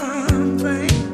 something.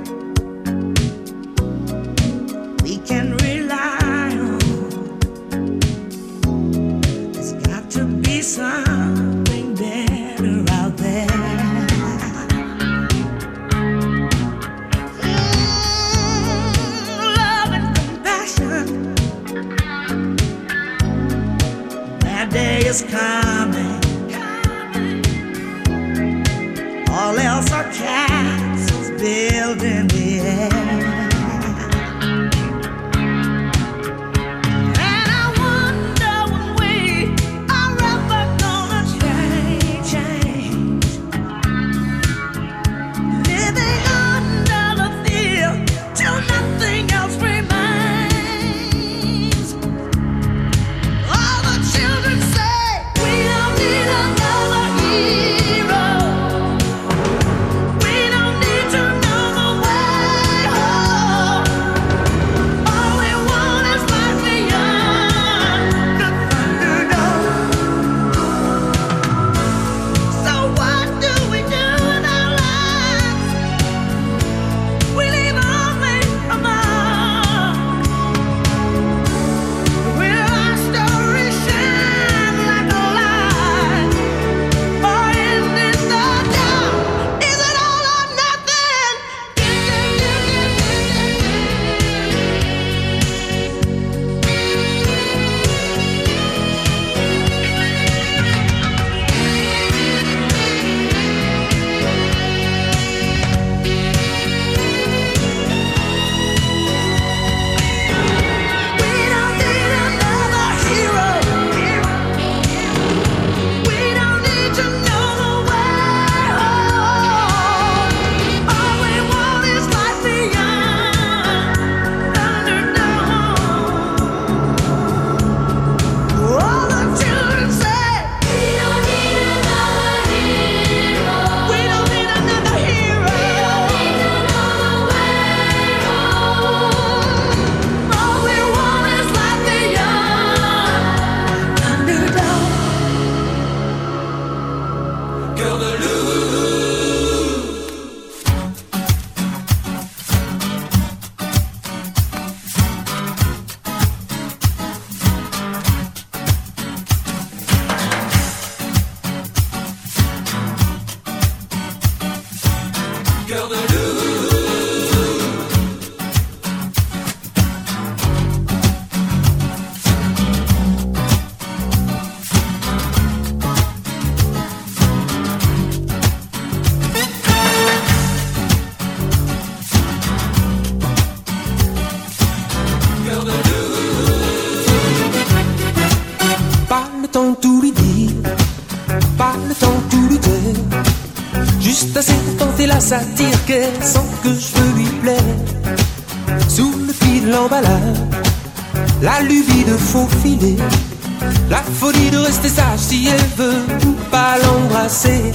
La folie de rester sage si elle veut pas l'embrasser.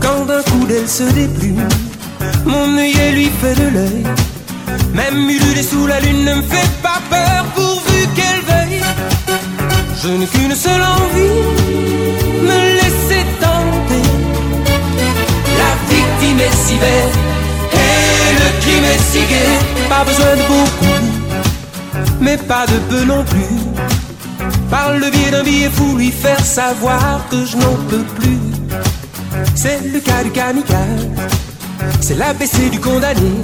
Quand d'un coup d'elle se déplume, mon œillet lui fait de l'œil. Même ululé sous la lune ne me fait pas peur pourvu qu'elle veuille. Je n'ai qu'une seule envie, me laisser tenter. La victime est si belle et le crime est si gai. Pas besoin de beaucoup, mais pas de peu non plus. Par le biais d'un billet fou, lui faire savoir que je n'en peux plus. C'est le cas du kamikaze, c'est l'ABC du condamné.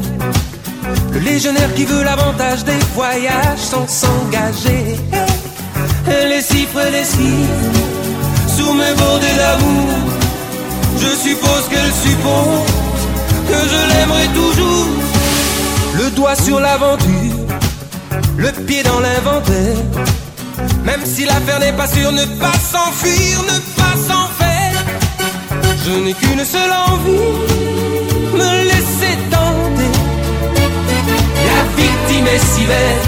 Le légionnaire qui veut l'avantage des voyages sans s'engager. Les chiffres les chiffres sur mes bordées d'amour. Je suppose qu'elle suppose que je l'aimerai toujours. Le doigt sur l'aventure, le pied dans l'inventaire. Même si l'affaire n'est pas sûre, ne pas s'enfuir, ne pas s'en faire. Je n'ai qu'une seule envie, me laisser tenter. La victime est si belle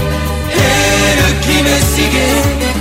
et le crime est si gai.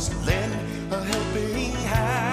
Must lend a helping hand.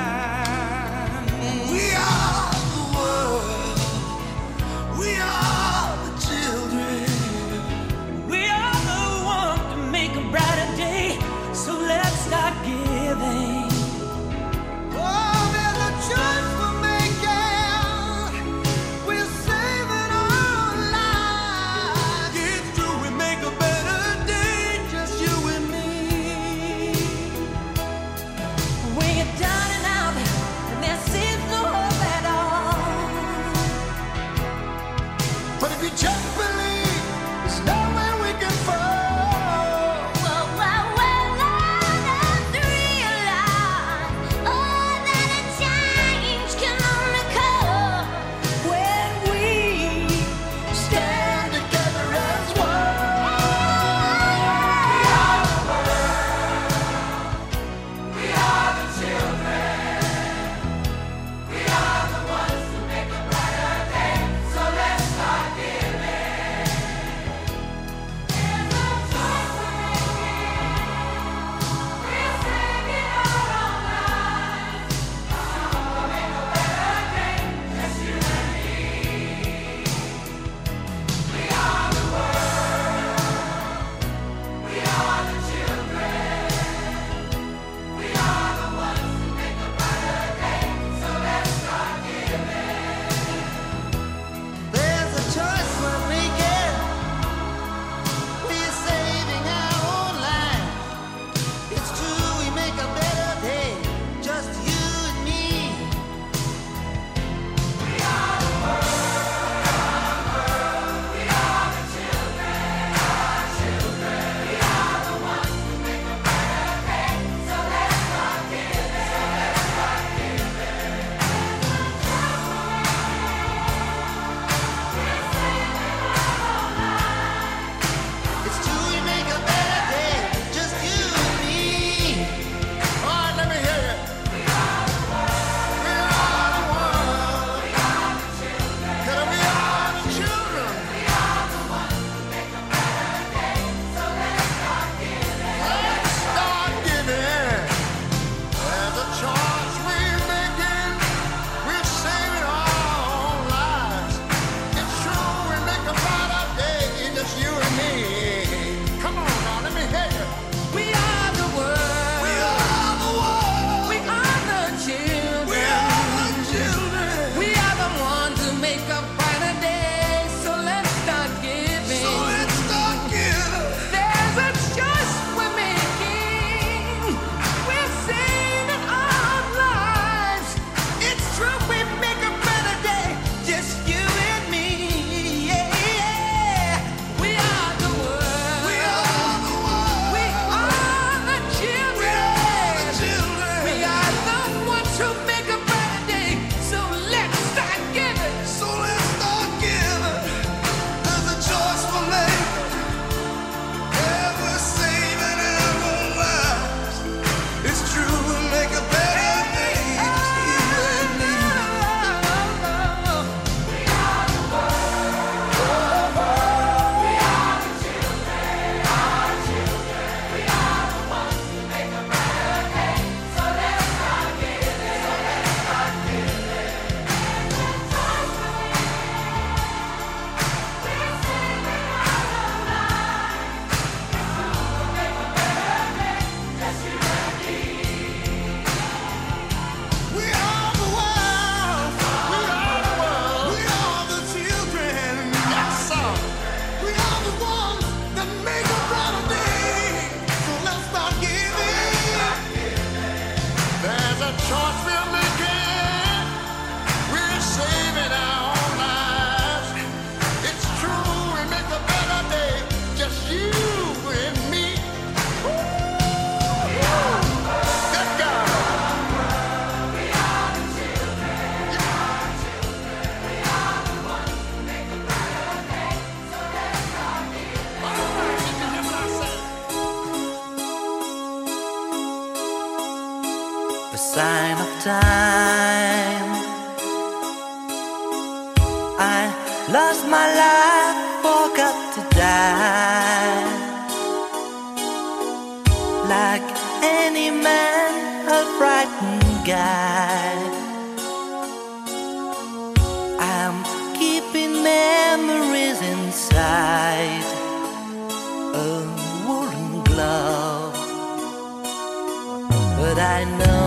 But I know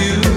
You.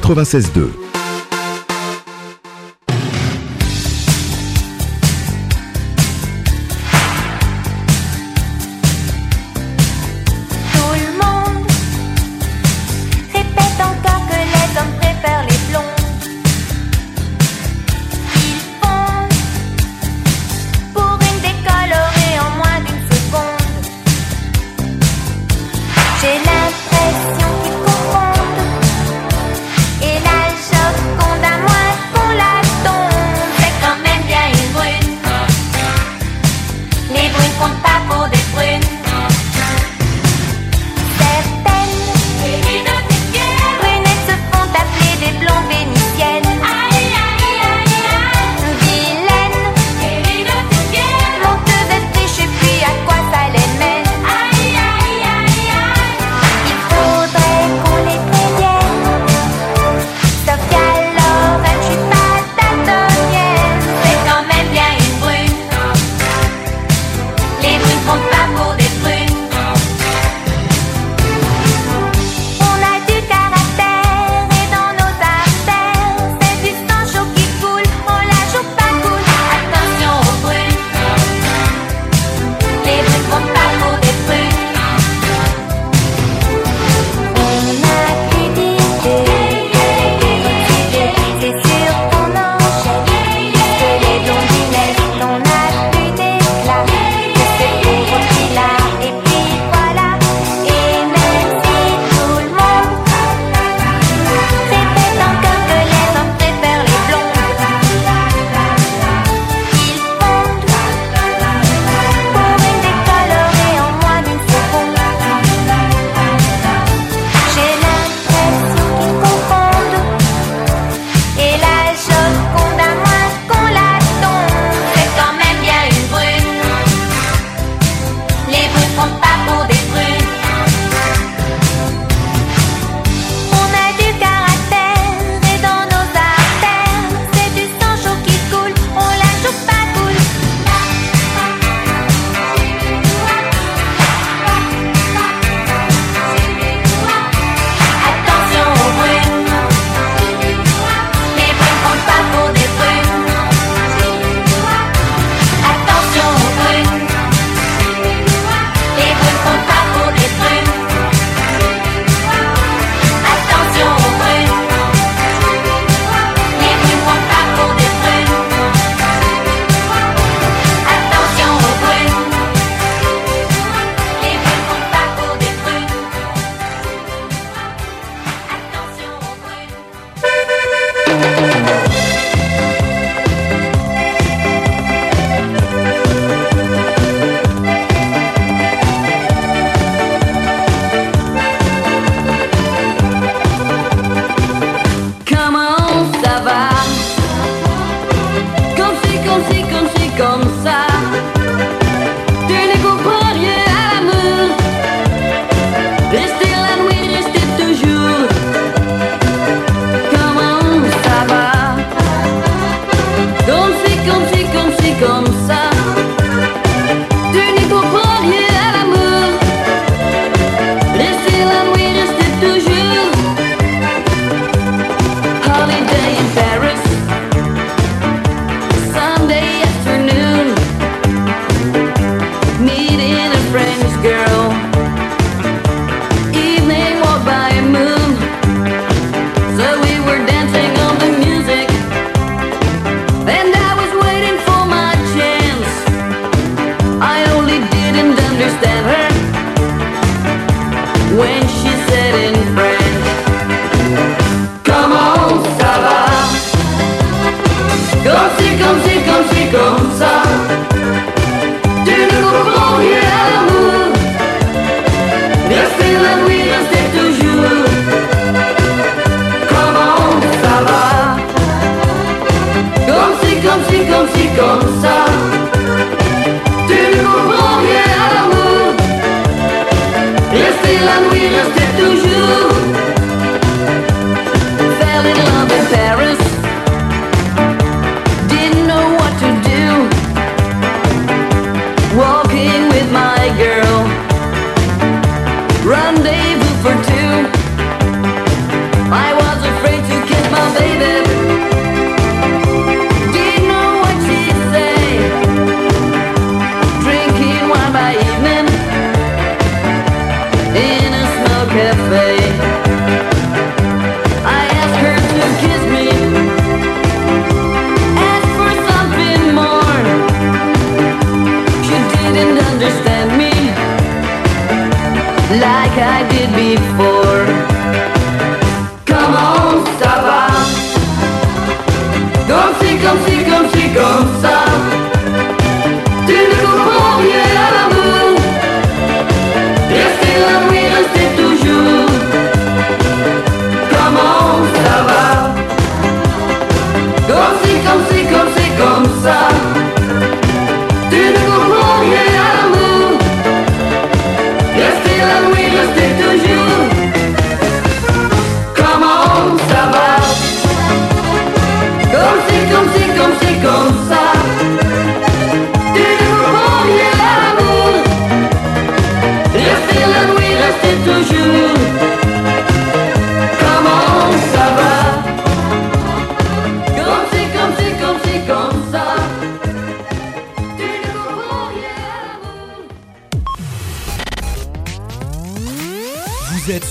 96.2.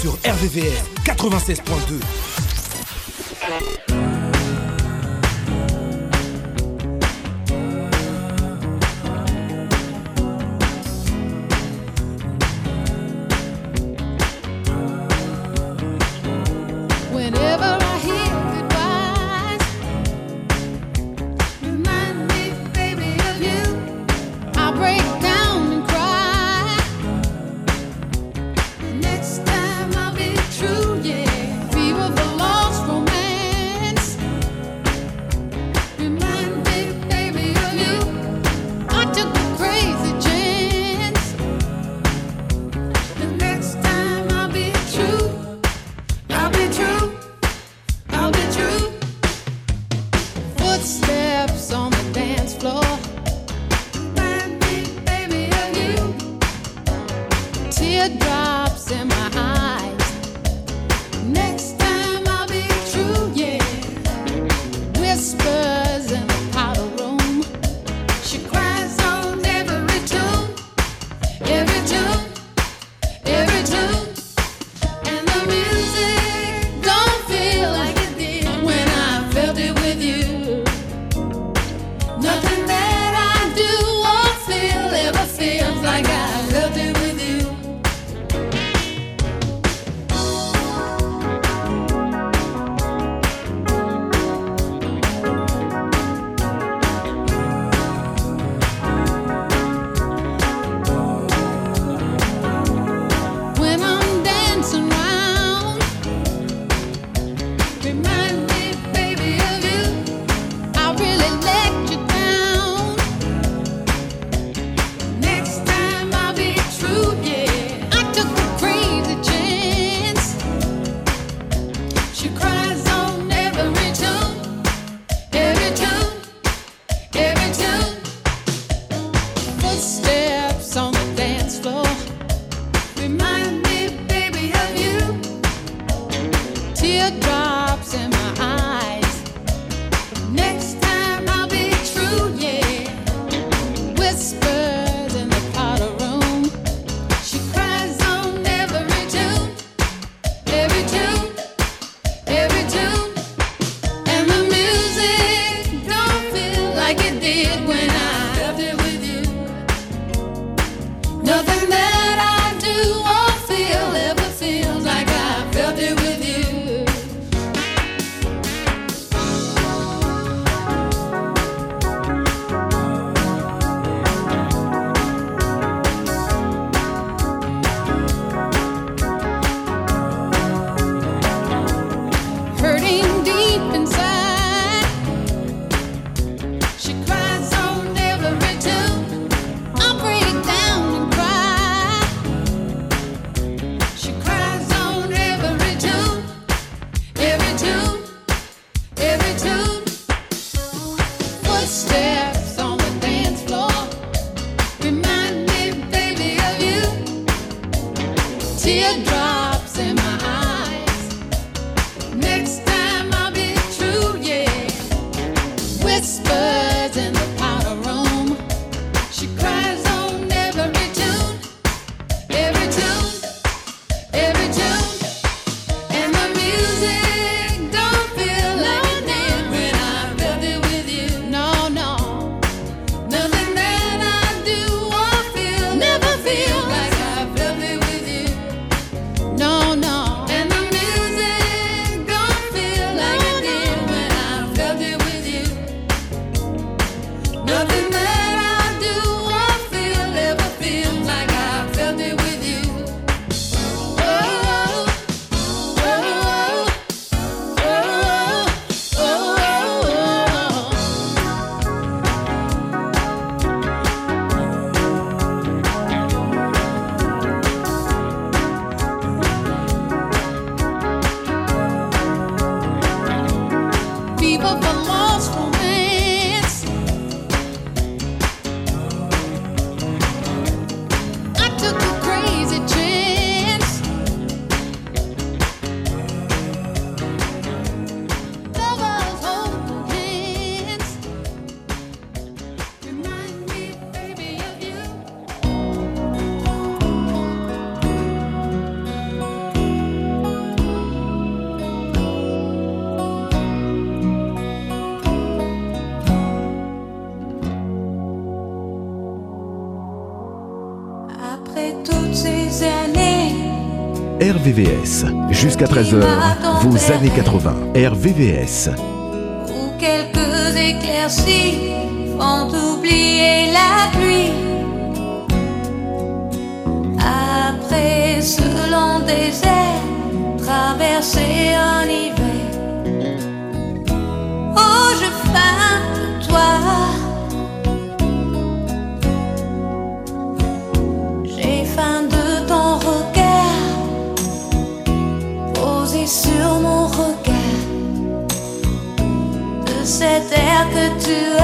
sur RVVS 96.2. RVVS. Jusqu'à 13h, vos années 80. RVVS. Où quelques éclaircies font oublier la pluie. Après ce long désert, traverser un île. could do